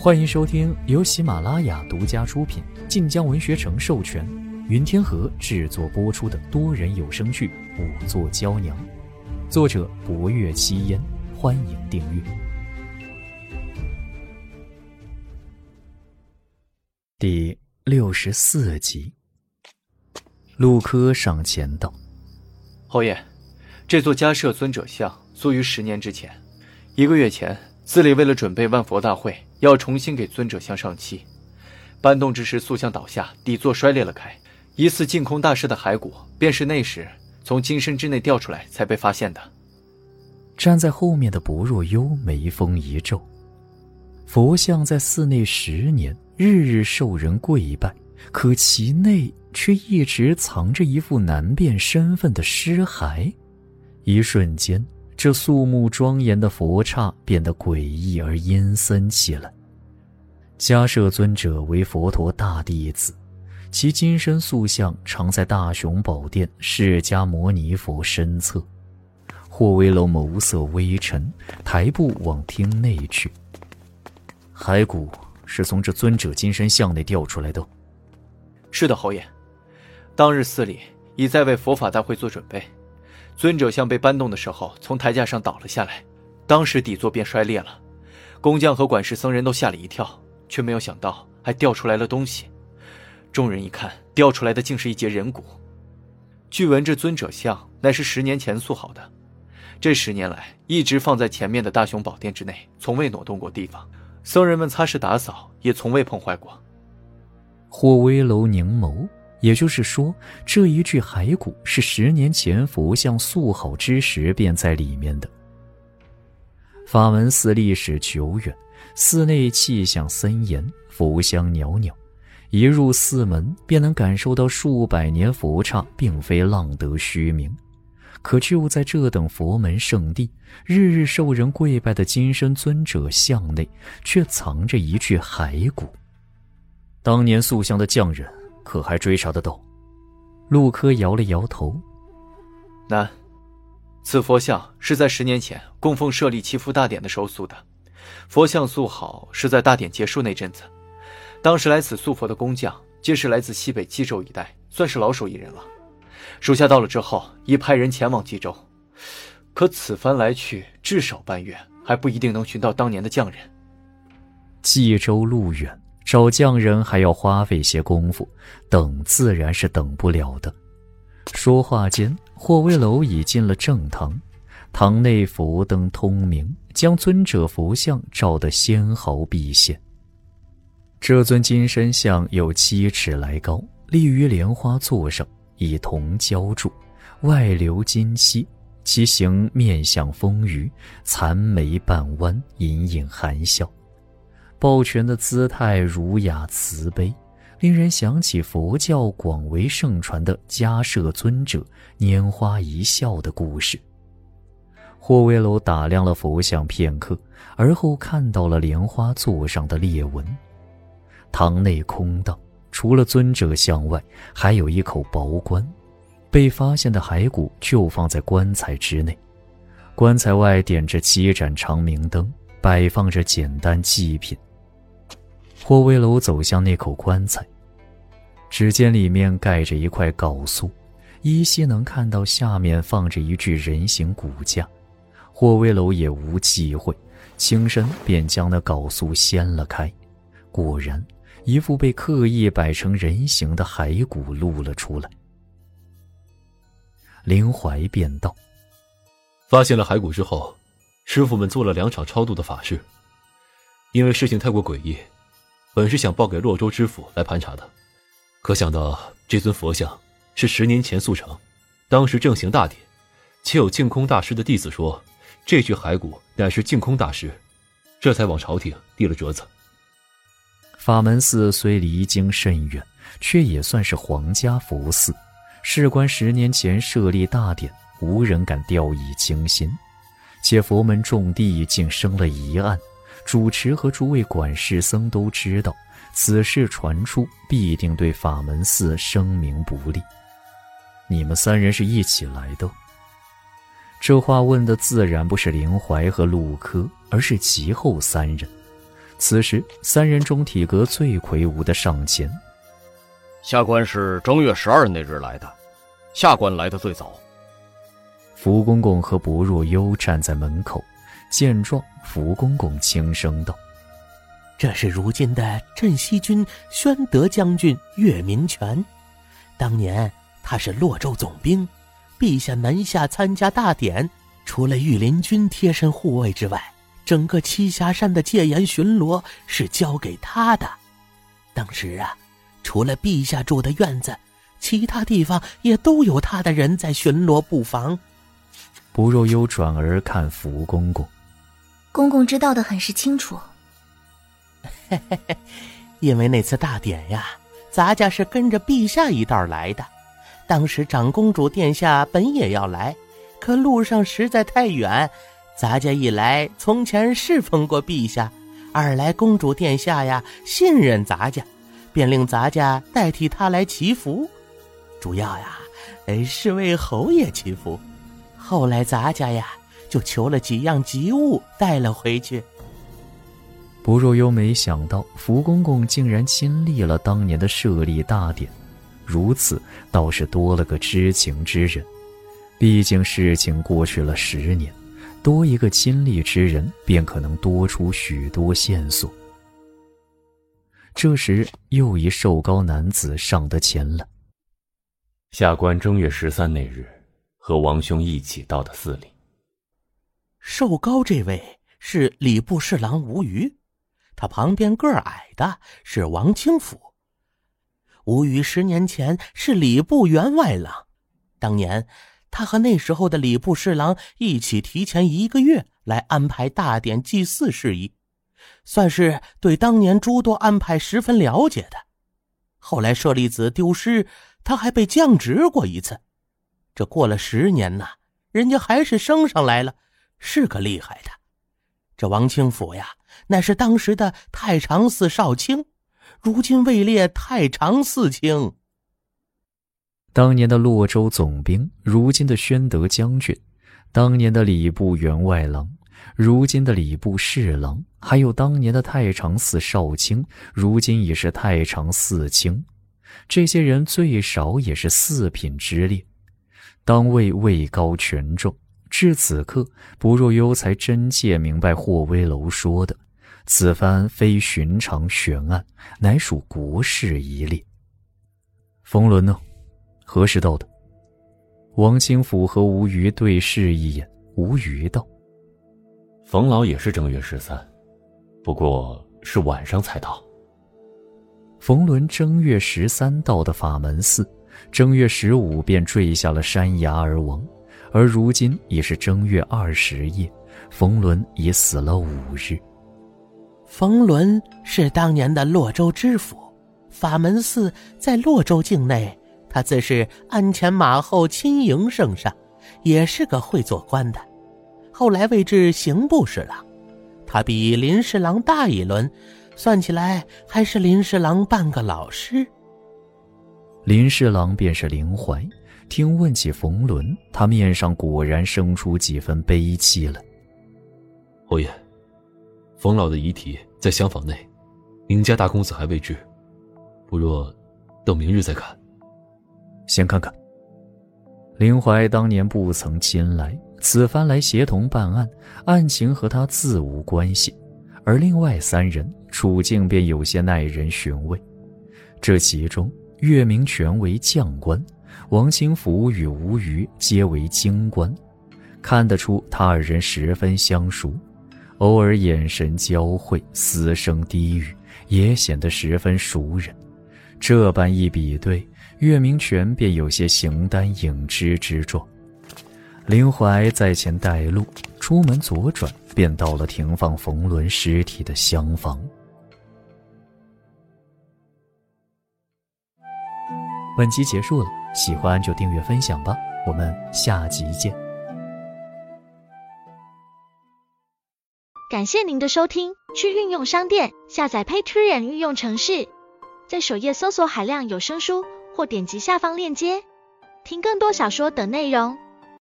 欢迎收听由喜马拉雅独家出品、晋江文学城授权、云天河制作播出的多人有声剧《五座娇娘》，作者：博月七烟。欢迎订阅。第六十四集，陆柯上前道：“侯爷，这座迦摄尊者像塑于十年之前，一个月前，寺里为了准备万佛大会。”要重新给尊者像上漆，搬动之时，塑像倒下，底座摔裂了开，疑似净空大师的骸骨，便是那时从金身之内掉出来才被发现的。站在后面的薄若幽眉峰一皱，佛像在寺内十年，日日受人跪拜，可其内却一直藏着一副难辨身份的尸骸，一瞬间。这肃穆庄严的佛刹变得诡异而阴森起来。迦摄尊者为佛陀大弟子，其金身塑像常在大雄宝殿释迦牟尼佛身侧。霍威楼眸色微沉，抬步往厅内去。骸骨是从这尊者金身像内掉出来的。是的，侯爷。当日寺里已在为佛法大会做准备。尊者像被搬动的时候，从台架上倒了下来，当时底座便摔裂了。工匠和管事僧人都吓了一跳，却没有想到还掉出来了东西。众人一看，掉出来的竟是一截人骨。据闻这尊者像乃是十年前塑好的，这十年来一直放在前面的大雄宝殿之内，从未挪动过地方。僧人们擦拭打扫，也从未碰坏过。霍威楼凝眸。也就是说，这一具骸骨是十年前佛像塑好之时便在里面的。法门寺历史久远，寺内气象森严，佛香袅袅，一入寺门便能感受到数百年佛刹并非浪得虚名。可就在这等佛门圣地，日日受人跪拜的金身尊者像内，却藏着一具骸骨。当年塑像的匠人。可还追杀得动？陆柯摇了摇头。难，此佛像是在十年前供奉舍利祈福大典的时候塑的。佛像塑好是在大典结束那阵子。当时来此塑佛的工匠皆是来自西北冀州一带，算是老手艺人了。属下到了之后，已派人前往冀州。可此番来去至少半月，还不一定能寻到当年的匠人。冀州路远。找匠人还要花费些功夫，等自然是等不了的。说话间，霍威楼已进了正堂，堂内佛灯通明，将尊者佛像照得纤毫毕现。这尊金身像有七尺来高，立于莲花座上，以铜浇铸，外流金漆，其形面相丰腴，残眉半弯，隐隐含笑。抱拳的姿态儒雅慈悲，令人想起佛教广为盛传的迦摄尊者拈花一笑的故事。霍威楼打量了佛像片刻，而后看到了莲花座上的裂纹。堂内空荡，除了尊者像外，还有一口薄棺，被发现的骸骨就放在棺材之内。棺材外点着七盏长明灯，摆放着简单祭品。霍威楼走向那口棺材，只见里面盖着一块镐塑，依稀能看到下面放着一具人形骨架。霍威楼也无忌讳，轻身便将那镐塑掀了开，果然，一副被刻意摆成人形的骸骨露了出来。林怀便道：“发现了骸骨之后，师傅们做了两场超度的法事，因为事情太过诡异。”本是想报给洛州知府来盘查的，可想到这尊佛像是十年前塑成，当时正行大典，且有净空大师的弟子说这具骸骨乃是净空大师，这才往朝廷递了折子。法门寺虽离京甚远，却也算是皇家佛寺，事关十年前设立大典，无人敢掉以轻心，且佛门重地竟生了疑案。主持和诸位管事僧都知道，此事传出必定对法门寺声名不利。你们三人是一起来的？这话问的自然不是林怀和陆柯，而是其后三人。此时，三人中体格最魁梧的上前。下官是正月十二那日来的，下官来的最早。福公公和薄若幽站在门口，见状，福公公轻声道：“这是如今的镇西军宣德将军岳明权，当年他是洛州总兵，陛下南下参加大典，除了御林军贴身护卫之外，整个栖霞山的戒严巡逻是交给他的。当时啊，除了陛下住的院子，其他地方也都有他的人在巡逻布防。”不若幽转而看福公公，公公知道的很是清楚。嘿嘿嘿，因为那次大典呀，咱家是跟着陛下一道来的。当时长公主殿下本也要来，可路上实在太远。咱家一来，从前侍奉过陛下；二来公主殿下呀信任咱家，便令咱家代替她来祈福。主要呀，是为侯爷祈福。后来咱家呀，就求了几样吉物带了回去。不若幽没想到福公公竟然亲历了当年的设立大典，如此倒是多了个知情之人。毕竟事情过去了十年，多一个亲历之人，便可能多出许多线索。这时，又一瘦高男子上得前来。下官正月十三那日。和王兄一起到的寺里。瘦高这位是礼部侍郎吴瑜，他旁边个矮的是王清甫。吴瑜十年前是礼部员外郎，当年他和那时候的礼部侍郎一起提前一个月来安排大典祭祀事宜，算是对当年诸多安排十分了解的。后来舍利子丢失，他还被降职过一次。这过了十年呐，人家还是升上来了，是个厉害的。这王清府呀，乃是当时的太常寺少卿，如今位列太常寺卿。当年的洛州总兵，如今的宣德将军，当年的礼部员外郎，如今的礼部侍郎，还有当年的太常寺少卿，如今已是太常寺卿。这些人最少也是四品之列。当位位高权重，至此刻，不若幽才真切明白霍威楼说的：“此番非寻常悬案，乃属国事一例。”冯伦呢？何时到的？王清甫和吴瑜对视一眼，吴瑜道：“冯老也是正月十三，不过是晚上才到。”冯伦正月十三到的法门寺。正月十五便坠下了山崖而亡，而如今已是正月二十夜，冯仑已死了五日。冯仑是当年的洛州知府，法门寺在洛州境内，他自是鞍前马后亲迎圣上，也是个会做官的，后来位至刑部侍郎，他比林侍郎大一轮，算起来还是林侍郎半个老师。林侍郎便是林怀，听问起冯伦，他面上果然生出几分悲戚了。侯爷，冯老的遗体在厢房内，宁家大公子还未知，不若等明日再看。先看看。林怀当年不曾亲来，此番来协同办案，案情和他自无关系，而另外三人处境便有些耐人寻味，这其中。岳明权为将官，王清福与吴瑜皆为京官，看得出他二人十分相熟，偶尔眼神交汇，嘶声低语，也显得十分熟人。这般一比对，岳明权便有些形单影只之状。林怀在前带路，出门左转，便到了停放冯仑尸体的厢房。本集结束了，喜欢就订阅分享吧，我们下集见。感谢您的收听，去运用商店下载 Patreon 运用城市，在首页搜索海量有声书，或点击下方链接听更多小说等内容。